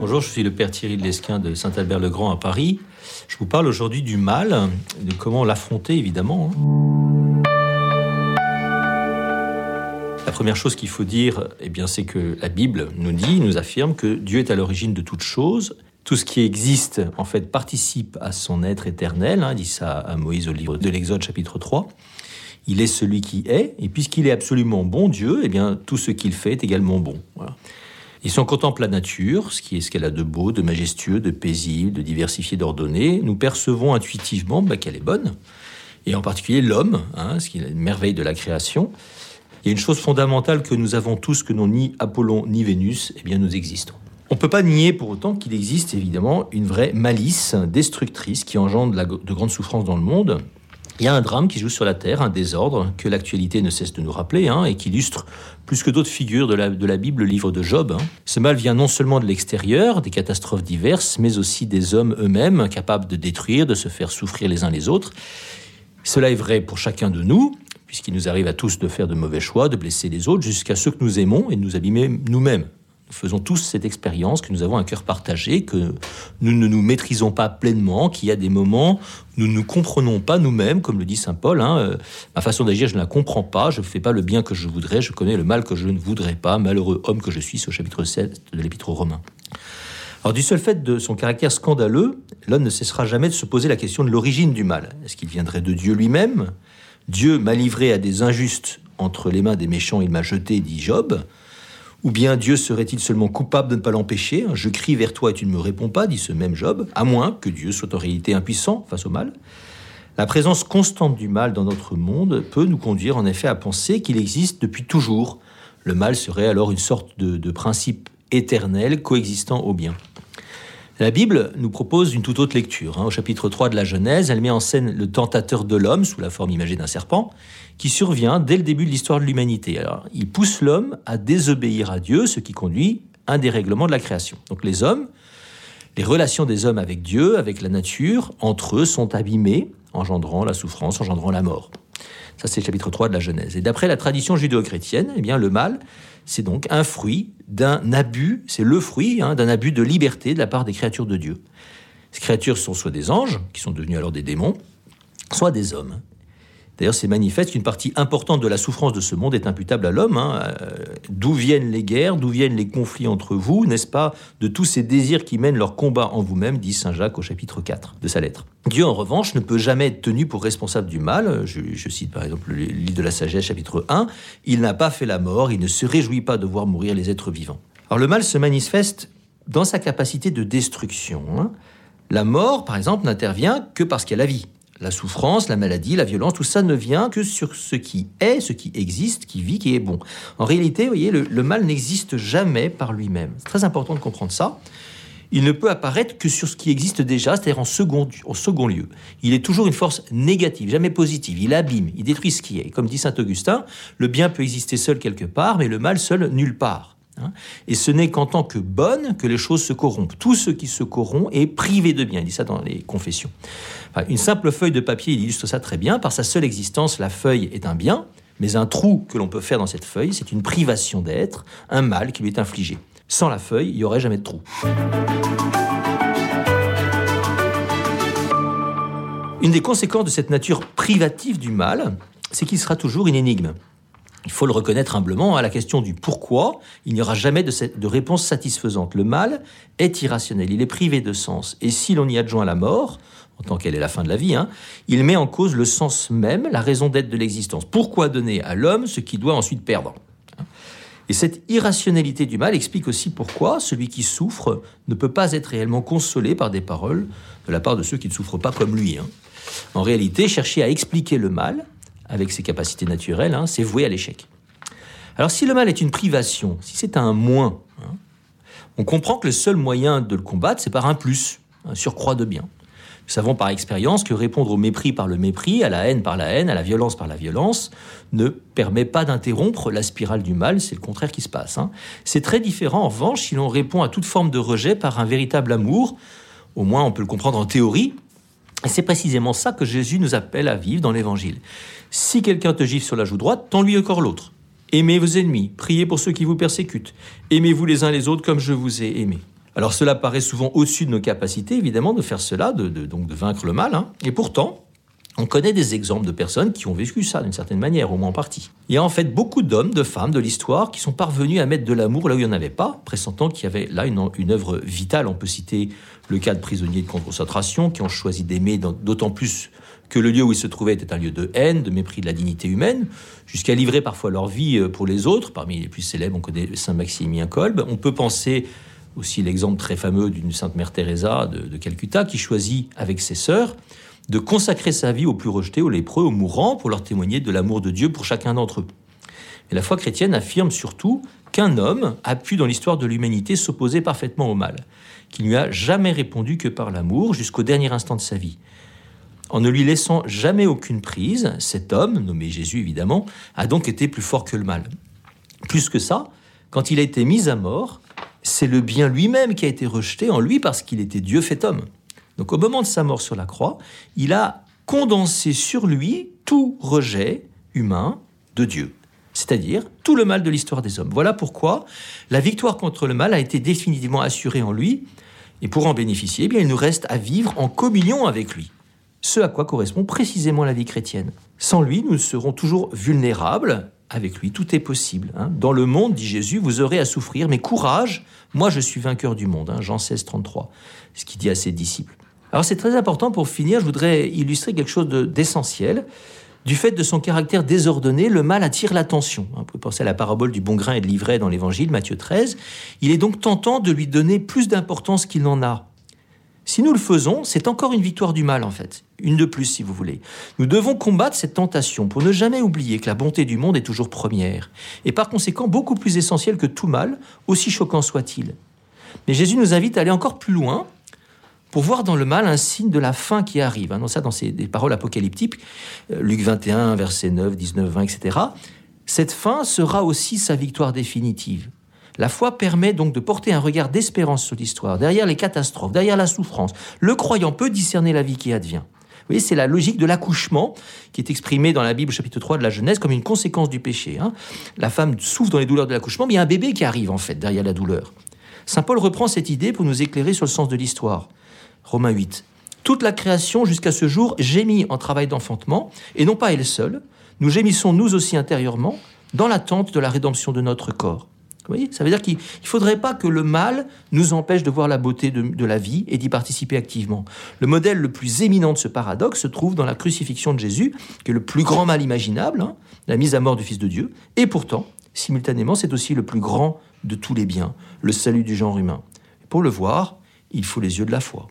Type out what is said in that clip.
Bonjour, je suis le père Thierry de Lesquin de Saint-Albert-le-Grand à Paris. Je vous parle aujourd'hui du mal, de comment l'affronter évidemment. hein. La première chose qu'il faut dire, eh bien, c'est que la Bible nous dit, nous affirme que Dieu est à l'origine de toutes choses. Tout ce qui existe, en fait, participe à son être éternel, hein, dit ça à Moïse au livre de l'Exode chapitre 3. Il est celui qui est, et puisqu'il est absolument bon Dieu, eh bien, tout ce qu'il fait est également bon. Et si on contemple la nature, ce qui est ce qu'elle a de beau, de majestueux, de paisible, de diversifié, d'ordonné, nous percevons intuitivement bah, qu'elle est bonne. Et en particulier l'homme, hein, ce qui est une merveille de la création. Il y a une chose fondamentale que nous avons tous, que n'ont ni Apollon ni Vénus, eh bien nous existons. On ne peut pas nier pour autant qu'il existe évidemment une vraie malice destructrice qui engendre de grandes souffrances dans le monde. Il y a un drame qui joue sur la Terre, un désordre que l'actualité ne cesse de nous rappeler hein, et qui illustre plus que d'autres figures de la, de la Bible, le livre de Job. hein. Ce mal vient non seulement de l'extérieur, des catastrophes diverses, mais aussi des hommes eux-mêmes capables de détruire, de se faire souffrir les uns les autres. Cela est vrai pour chacun de nous, puisqu'il nous arrive à tous de faire de mauvais choix, de blesser les autres, jusqu'à ceux que nous aimons et de nous abîmer nous-mêmes. Faisons tous cette expérience, que nous avons un cœur partagé, que nous ne nous maîtrisons pas pleinement, qu'il y a des moments nous ne comprenons pas nous-mêmes, comme le dit Saint Paul. hein, euh, ma façon d'agir, je ne la comprends pas, je ne fais pas le bien que je voudrais, je connais le mal que je ne voudrais pas, malheureux homme que je suis, au chapitre 7 de l'Épître aux Romains. Alors du seul fait de son caractère scandaleux, l'homme ne cessera jamais de se poser la question de l'origine du mal. Est-ce qu'il viendrait de Dieu lui-même? Dieu m'a livré à des injustes entre les mains des méchants, il m'a jeté, dit Job. Ou bien Dieu serait-il seulement coupable de ne pas l'empêcher? Je crie vers toi et tu ne me réponds pas, dit ce même Job, à moins que Dieu soit en réalité impuissant face au mal. La présence constante du mal dans notre monde peut nous conduire en effet à penser qu'il existe depuis toujours. Le mal serait alors une sorte de, principe éternel coexistant au bien. La Bible nous propose une toute autre lecture. hein. Au chapitre 3 de la Genèse, elle met en scène le tentateur de l'homme, sous la forme imagée d'un serpent, qui survient dès le début de l'histoire de l'humanité. Alors, il pousse l'homme à désobéir à Dieu, ce qui conduit à un dérèglement de la création. Donc les hommes, les relations des hommes avec Dieu, avec la nature, entre eux, sont abîmées, engendrant la souffrance, engendrant la mort. Ça, c'est le chapitre 3 de la Genèse. Et d'après la tradition judéo-chrétienne, eh bien, le mal, c'est donc un fruit d'un abus, c'est le fruit hein, d'un abus de liberté de la part des créatures de Dieu. Ces créatures sont soit des anges, qui sont devenus alors des démons, soit des hommes. D'ailleurs, c'est manifeste qu'une partie importante de la souffrance de ce monde est imputable à l'homme. hein. Euh, d'où viennent les guerres, d'où viennent les conflits entre vous, n'est-ce pas De tous ces désirs qui mènent leur combat en vous-même, dit Saint Jacques au chapitre 4 de sa lettre. Dieu, en revanche, ne peut jamais être tenu pour responsable du mal. Je, je cite par exemple le livre de la sagesse, chapitre 1. Il n'a pas fait la mort, il ne se réjouit pas de voir mourir les êtres vivants. Alors le mal se manifeste dans sa capacité de destruction. hein. La mort, par exemple, n'intervient que parce qu'il y a la vie. La souffrance, la maladie, la violence, tout ça ne vient que sur ce qui est, ce qui existe, qui vit, qui est bon. En réalité, vous voyez, le, mal n'existe jamais par lui-même. C'est très important de comprendre ça. Il ne peut apparaître que sur ce qui existe déjà, c'est-à-dire en second, en second lieu. Il est toujours une force négative, jamais positive. Il abîme, il détruit ce qui est. Comme dit saint Augustin, le bien peut exister seul quelque part, mais le mal seul nulle part. Hein. Et ce n'est qu'en tant que bonne que les choses se corrompent. Tout ce qui se corrompt est privé de bien. Il dit ça dans les confessions. Une simple feuille de papier il illustre ça très bien. Par sa seule existence, la feuille est un bien, mais un trou que l'on peut faire dans cette feuille, c'est une privation d'être, un mal qui lui est infligé. Sans la feuille, il n'y aurait jamais de trou. Une des conséquences de cette nature privative du mal, c'est qu'il sera toujours une énigme. Il faut le reconnaître humblement, à la question du pourquoi, il n'y aura jamais de, réponse satisfaisante. Le mal est irrationnel, il est privé de sens. Et si l'on y adjoint la mort, en tant qu'elle est la fin de la vie, hein, il met en cause le sens même, la raison d'être de l'existence. Pourquoi donner à l'homme ce qu'il doit ensuite perdre et cette irrationalité du mal explique aussi pourquoi celui qui souffre ne peut pas être réellement consolé par des paroles de la part de ceux qui ne souffrent pas comme lui. hein. En réalité, chercher à expliquer le mal, avec ses capacités naturelles, hein, c'est voué à l'échec. Alors si le mal est une privation, si c'est un moins, hein, on comprend que le seul moyen de le combattre, c'est par un plus, un surcroît de bien. Nous savons par expérience que répondre au mépris par le mépris, à la haine par la haine, à la violence par la violence, ne permet pas d'interrompre la spirale du mal, c'est le contraire qui se passe. hein. C'est très différent en revanche si l'on répond à toute forme de rejet par un véritable amour, au moins on peut le comprendre en théorie, et c'est précisément ça que Jésus nous appelle à vivre dans l'Évangile. Si quelqu'un te gifle sur la joue droite, tends-lui encore l'autre. Aimez vos ennemis, priez pour ceux qui vous persécutent, aimez-vous les uns les autres comme je vous ai aimé. Alors cela paraît souvent au-dessus de nos capacités, évidemment, de faire cela, de, vaincre le mal. Hein. Et pourtant, on connaît des exemples de personnes qui ont vécu ça d'une certaine manière, au moins en partie. Il y a en fait beaucoup d'hommes, de femmes de l'histoire qui sont parvenus à mettre de l'amour là où il n'y en avait pas, pressentant qu'il y avait là une, œuvre vitale. On peut citer le cas de prisonniers de concentration qui ont choisi d'aimer d'autant plus que le lieu où ils se trouvaient était un lieu de haine, de mépris de la dignité humaine, jusqu'à livrer parfois leur vie euh, pour les autres. Parmi les plus célèbres, on connaît Saint Maximilien Kolb. On peut penser aussi l'exemple très fameux d'une Sainte Mère Teresa de, de Calcutta qui choisit avec ses sœurs de consacrer sa vie aux plus rejetés, aux lépreux, aux mourants, pour leur témoigner de l'amour de Dieu pour chacun d'entre eux. Et la foi chrétienne affirme surtout qu'un homme a pu dans l'histoire de l'humanité s'opposer parfaitement au mal, qu'il n'y a jamais répondu que par l'amour jusqu'au dernier instant de sa vie. En ne lui laissant jamais aucune prise, cet homme, nommé Jésus évidemment, a donc été plus fort que le mal. Plus que ça, quand il a été mis à mort, c'est le bien lui-même qui a été rejeté en lui parce qu'il était Dieu fait homme. Donc au moment de sa mort sur la croix, il a condensé sur lui tout rejet humain de Dieu, c'est-à-dire tout le mal de l'histoire des hommes. Voilà pourquoi la victoire contre le mal a été définitivement assurée en lui, et pour en bénéficier, eh bien, il nous reste à vivre en communion avec lui, ce à quoi correspond précisément la vie chrétienne. Sans lui, nous serons toujours vulnérables, avec lui, tout est possible. Hein. Dans le monde, dit Jésus, vous aurez à souffrir, mais courage, moi je suis vainqueur du monde. Hein. Jean 16, 33, ce qu'il dit à ses disciples. Alors c'est très important pour finir, je voudrais illustrer quelque chose d'essentiel. Du fait de son caractère désordonné, le mal attire l'attention. On peut penser à la parabole du bon grain et de l'ivraie dans l'Évangile, Matthieu 13. Il est donc tentant de lui donner plus d'importance qu'il n'en a. Si nous le faisons, c'est encore une victoire du mal en fait, une de plus si vous voulez. Nous devons combattre cette tentation pour ne jamais oublier que la bonté du monde est toujours première, et par conséquent beaucoup plus essentielle que tout mal, aussi choquant soit-il. Mais Jésus nous invite à aller encore plus loin pour voir dans le mal un signe de la fin qui arrive. Hein, ça, dans ces des paroles apocalyptiques, euh, Luc 21, versets 9, 19, 20, etc. Cette fin sera aussi sa victoire définitive. La foi permet donc de porter un regard d'espérance sur l'histoire, derrière les catastrophes, derrière la souffrance. Le croyant peut discerner la vie qui advient. Vous voyez, c'est la logique de l'accouchement qui est exprimée dans la Bible, chapitre 3 de la Genèse, comme une conséquence du péché. Hein. La femme souffre dans les douleurs de l'accouchement, mais il y a un bébé qui arrive en fait derrière la douleur. Saint Paul reprend cette idée pour nous éclairer sur le sens de l'histoire. Romains 8. Toute la création jusqu'à ce jour gémit en travail d'enfantement, et non pas elle seule. Nous gémissons nous aussi intérieurement dans l'attente de la rédemption de notre corps. Vous voyez Ça veut dire qu'il ne faudrait pas que le mal nous empêche de voir la beauté de, la vie et d'y participer activement. Le modèle le plus éminent de ce paradoxe se trouve dans la crucifixion de Jésus, qui est le plus grand mal imaginable, hein, la mise à mort du Fils de Dieu, et pourtant, simultanément, c'est aussi le plus grand de tous les biens, le salut du genre humain. pour le voir, il faut les yeux de la foi.